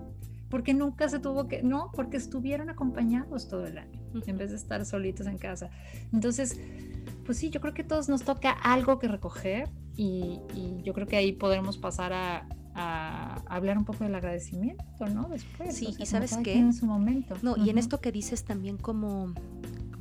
Porque nunca se tuvo que, no, porque estuvieron acompañados todo el año, en vez de estar solitos en casa. Entonces, pues sí, yo creo que todos nos toca algo que recoger y, yo creo que ahí podremos pasar a, hablar un poco del agradecimiento, ¿no? Después. Sí, y sabes qué. En su momento. No, y en esto que dices también como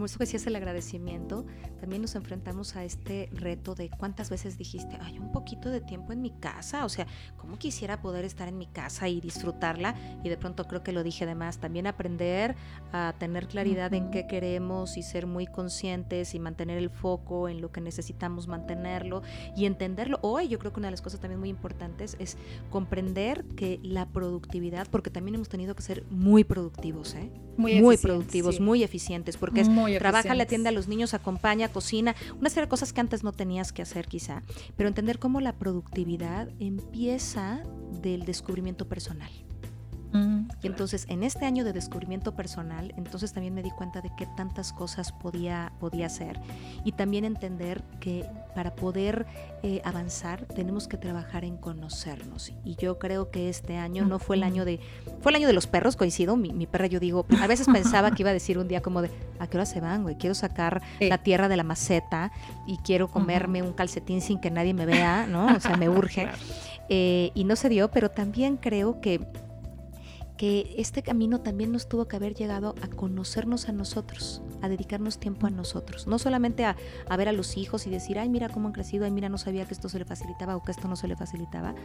como eso que decías el agradecimiento, también nos enfrentamos a este reto de cuántas veces dijiste, hay un poquito de tiempo en mi casa, o sea, ¿cómo quisiera poder estar en mi casa y disfrutarla? Y de pronto creo que lo dije además, también aprender a tener claridad en qué queremos y ser muy conscientes y mantener el foco en lo que necesitamos mantenerlo y entenderlo. Hoy yo creo que una de las cosas también muy importantes es comprender que la productividad, porque también hemos tenido que ser muy productivos, ¿eh? Muy, productivos, muy eficientes, porque es trabaja, le atiende a los niños, acompaña, cocina, una serie de cosas que antes no tenías que hacer quizá, pero entender cómo la productividad empieza del descubrimiento personal. Y entonces en este año de descubrimiento personal, entonces también me di cuenta de que tantas cosas podía, podía hacer y también entender que para poder eh, avanzar tenemos que trabajar en conocernos. Y yo creo que este año no fue el año de, fue el año de los perros, coincido, mi, mi perra yo digo, a veces pensaba que iba a decir un día como de, ¿a qué hora se van, güey? Quiero sacar la tierra de la maceta y quiero comerme un calcetín sin que nadie me vea, ¿no? O sea, me urge. Eh, y no se dio, pero también creo que que este camino también nos tuvo que haber llegado a conocernos a nosotros, a dedicarnos tiempo a nosotros, no solamente a, ver a los hijos y decir, ay, mira cómo han crecido, ay, mira, no sabía que esto se le facilitaba o que esto no se le facilitaba,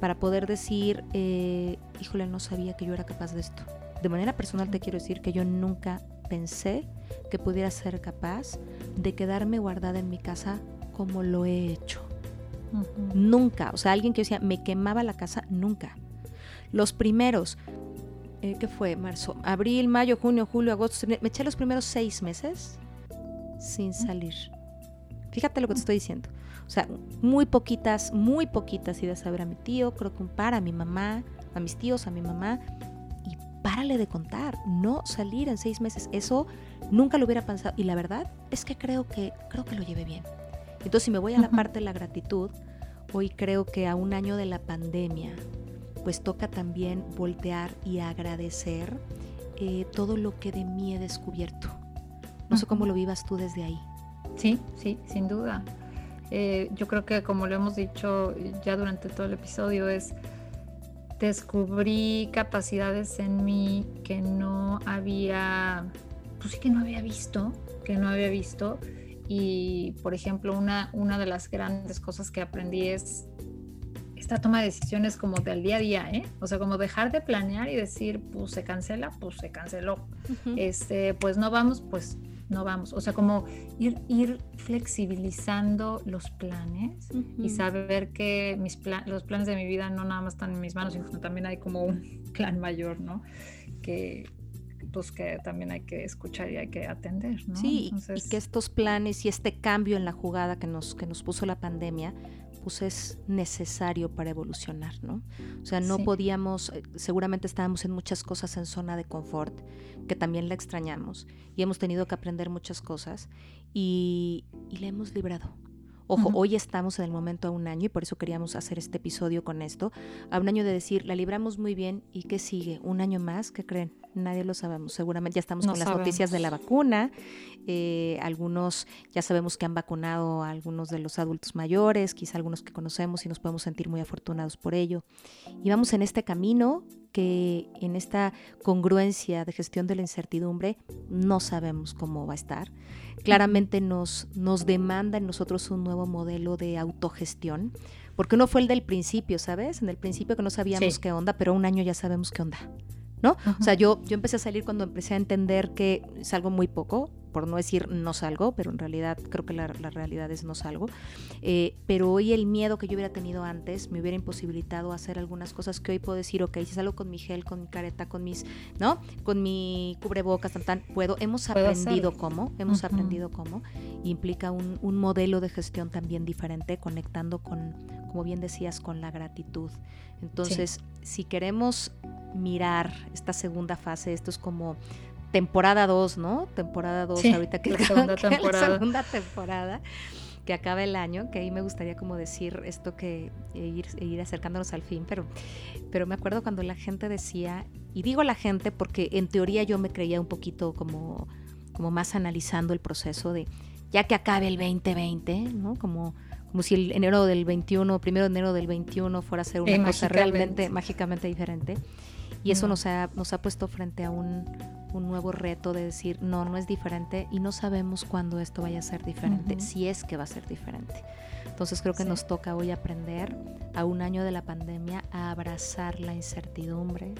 para poder decir, eh, híjole, no sabía que yo era capaz de esto. De manera personal te quiero decir que yo nunca pensé que pudiera ser capaz de quedarme guardada en mi casa como lo he hecho. Nunca, o sea, alguien que decía, me quemaba la casa, nunca. Los primeros, eh, ¿qué fue? Marzo, abril, mayo, junio, julio, agosto, me eché los primeros seis meses sin salir. Fíjate lo que te estoy diciendo. O sea, muy poquitas, muy poquitas idas a ver a mi tío, creo que un par, a mi mamá, a mis tíos, a mi mamá. Y párale de contar, no salir en seis meses. Eso nunca lo hubiera pensado. Y la verdad es que creo que, creo que lo llevé bien. Entonces, si me voy a la parte de la gratitud, hoy creo que a un año de la pandemia, pues toca también voltear y agradecer eh, todo lo que de mí he descubierto. No sé cómo lo vivas tú desde ahí. Sí, sí, sin duda. Eh, yo creo que como lo hemos dicho ya durante todo el episodio es descubrí capacidades en mí que no había, pues sí que no había visto, que no había visto. Y por ejemplo, una, una de las grandes cosas que aprendí es esta toma de decisiones como del día a día, ¿eh? O sea, como dejar de planear y decir, pues se cancela, pues se canceló. Este, pues no vamos, pues no vamos. O sea, como ir, ir flexibilizando los planes y saber que mis los planes de mi vida no nada más están en mis manos, sino también hay como un plan mayor, ¿no? Que, pues que también hay que escuchar y hay que atender, ¿no? Sí, y que estos planes y este cambio en la jugada que nos, que nos puso la pandemia, pues es necesario para evolucionar, ¿no? O sea, no podíamos, eh, seguramente estábamos en muchas cosas en zona de confort, que también la extrañamos, y hemos tenido que aprender muchas cosas, y, y la hemos librado. Ojo, hoy estamos en el momento a un año y por eso queríamos hacer este episodio con esto, a un año de decir, la libramos muy bien y ¿qué sigue? ¿Un año más? ¿Qué creen? Nadie lo sabemos. Seguramente ya estamos con las noticias de la vacuna. Eh, algunos ya sabemos que han vacunado a algunos de los adultos mayores, quizá algunos que conocemos y nos podemos sentir muy afortunados por ello. Y vamos en este camino que en esta congruencia de gestión de la incertidumbre no sabemos cómo va a estar. Claramente nos, nos demanda en nosotros un nuevo modelo de autogestión, porque no fue el del principio, ¿sabes? En el principio que no sabíamos qué onda, pero un año ya sabemos qué onda. ¿No? O sea, yo, yo empecé a salir cuando empecé a entender que salgo muy poco, por no decir no salgo, pero en realidad creo que la, realidad es no salgo. Eh, pero hoy el miedo que yo hubiera tenido antes me hubiera imposibilitado hacer algunas cosas que hoy puedo decir, ok, si salgo con mi gel, con mi careta, con mis, ¿no? Con mi cubrebocas, tan, tan, puedo. Hemos aprendido cómo, hemos aprendido cómo. Implica un, un modelo de gestión también diferente, conectando con, como bien decías, con la gratitud. Entonces, si queremos mirar esta segunda fase, esto es como temporada 2, ¿no? Temporada 2, ahorita que, la segunda, temporada. la segunda temporada que acaba el año, que ahí me gustaría como decir esto que e ir, e ir acercándonos al fin, pero, pero me acuerdo cuando la gente decía, y digo la gente porque en teoría yo me creía un poquito como, como más analizando el proceso de ya que acabe el 2020, ¿no? Como, como si el enero del 21, primero de enero del 21 fuera a ser una cosa realmente mágicamente diferente. Y eso nos, ha, nos ha puesto frente a un, un, nuevo reto de decir, no, no es diferente y no sabemos cuándo esto vaya a ser diferente, si es que va a ser diferente. Entonces creo que nos toca hoy aprender a un año de la pandemia a abrazar la incertidumbre,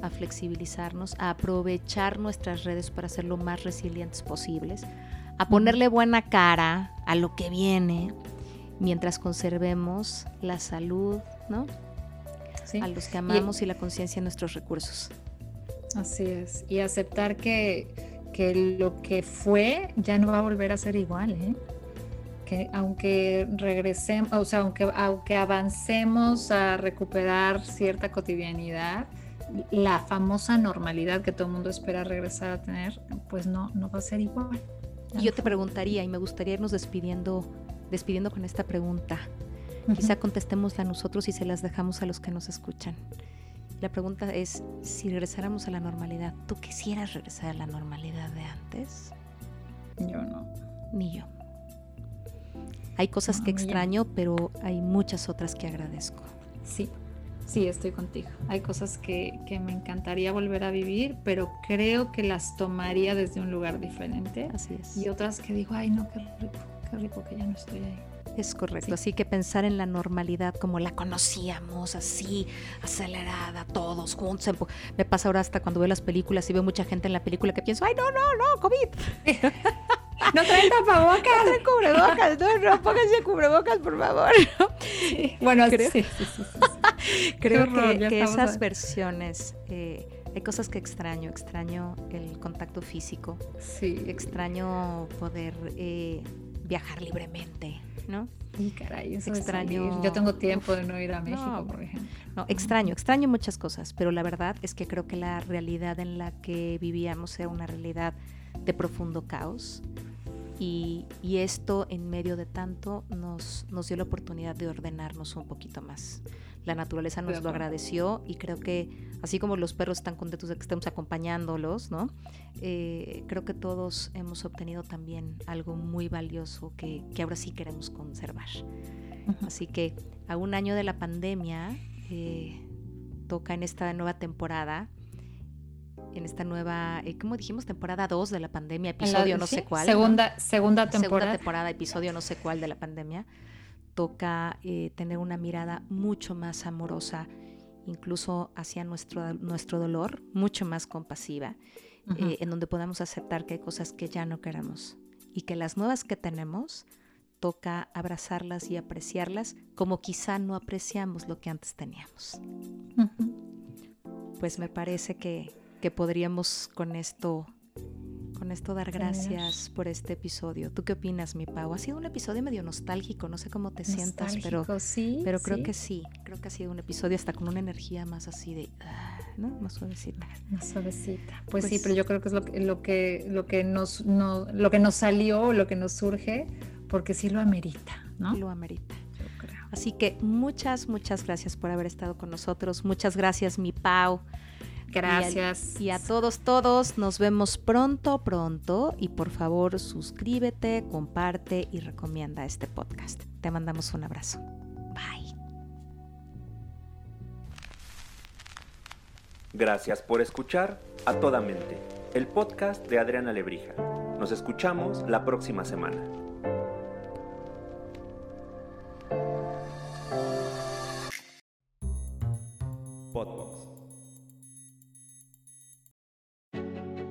a flexibilizarnos, a aprovechar nuestras redes para ser lo más resilientes posibles, a ponerle buena cara a lo que viene mientras conservemos la salud, ¿no? A los que amamos y, la conciencia de nuestros recursos. Así es. Y aceptar que, que, lo que fue ya no va a volver a ser igual, ¿eh? Que aunque regresemos, o sea, aunque, aunque avancemos a recuperar cierta cotidianidad, la famosa normalidad que todo el mundo espera regresar a tener, pues no, no va a ser igual. Y yo te preguntaría, y me gustaría irnos despidiendo, despidiendo con esta pregunta. Quizá contestémosla nosotros y se las dejamos a los que nos escuchan. La pregunta es, si regresáramos a la normalidad, ¿tú quisieras regresar a la normalidad de antes? Yo no. Ni yo. Hay cosas que extraño, pero hay muchas otras que agradezco. Sí, sí, estoy contigo. Hay cosas que, que, me encantaría volver a vivir, pero creo que las tomaría desde un lugar diferente. Así es. Y otras que digo, ay, no, qué rico, qué rico que ya no estoy ahí. Es correcto, así que pensar en la normalidad como la conocíamos, así, acelerada, todos juntos. Me pasa ahora hasta cuando veo las películas y veo mucha gente en la película que pienso, ay, no, no, no, COVID. No traen tapabocas. No traen cubrebocas, no, no, pónganse cubrebocas, por favor. Bueno, creo, sí, creo que, esas versiones, eh, hay cosas que extraño, extraño el contacto físico, sí. extraño poder eh, viajar libremente, ¿no? Y caray, eso extraño. Yo tengo tiempo de no ir a México, por ejemplo. No, extraño, extraño muchas cosas, pero la verdad es que creo que la realidad en la que vivíamos era una realidad de profundo caos. Y, y esto en medio de tanto nos, nos dio la oportunidad de ordenarnos un poquito más la naturaleza nos lo agradeció y creo que así como los perros están contentos de que estemos acompañándolos, ¿no? Eh, creo que todos hemos obtenido también algo muy valioso que, que ahora sí queremos conservar. Así que a un año de la pandemia, eh, toca en esta nueva temporada en esta nueva, eh, ¿cómo dijimos? Temporada 2 de la pandemia, episodio no sé cuál. Segunda, segunda temporada. Segunda temporada, episodio no sé cuál de la pandemia toca eh, tener una mirada mucho más amorosa, incluso hacia nuestro, nuestro dolor, mucho más compasiva, eh, en donde podamos aceptar que hay cosas que ya no queremos y que las nuevas que tenemos toca abrazarlas y apreciarlas como quizá no apreciamos lo que antes teníamos. Pues me parece que, que podríamos con esto con esto dar gracias por este episodio. ¿Tú qué opinas, mi Pau? Ha sido un episodio medio nostálgico, no sé cómo te sientas, pero, sí, pero creo que sí, creo que ha sido un episodio hasta con una energía más así de, ah, ¿no? Más suavecita. Más suavecita. Pues, sí, pues pero yo creo que es lo que, lo que, lo que nos, no, lo que nos salió, lo que nos surge, porque sí lo amerita, ¿no? Lo amerita. Así que muchas, muchas gracias por haber estado con nosotros. Muchas gracias, mi Pau. Gracias. Y a, todos, todos, nos vemos pronto, pronto. Y por favor, suscríbete, comparte y recomienda este podcast. Te mandamos un abrazo. Bye. Gracias por escuchar a toda mente, el podcast de Adriana Lebrija. Nos escuchamos la próxima semana.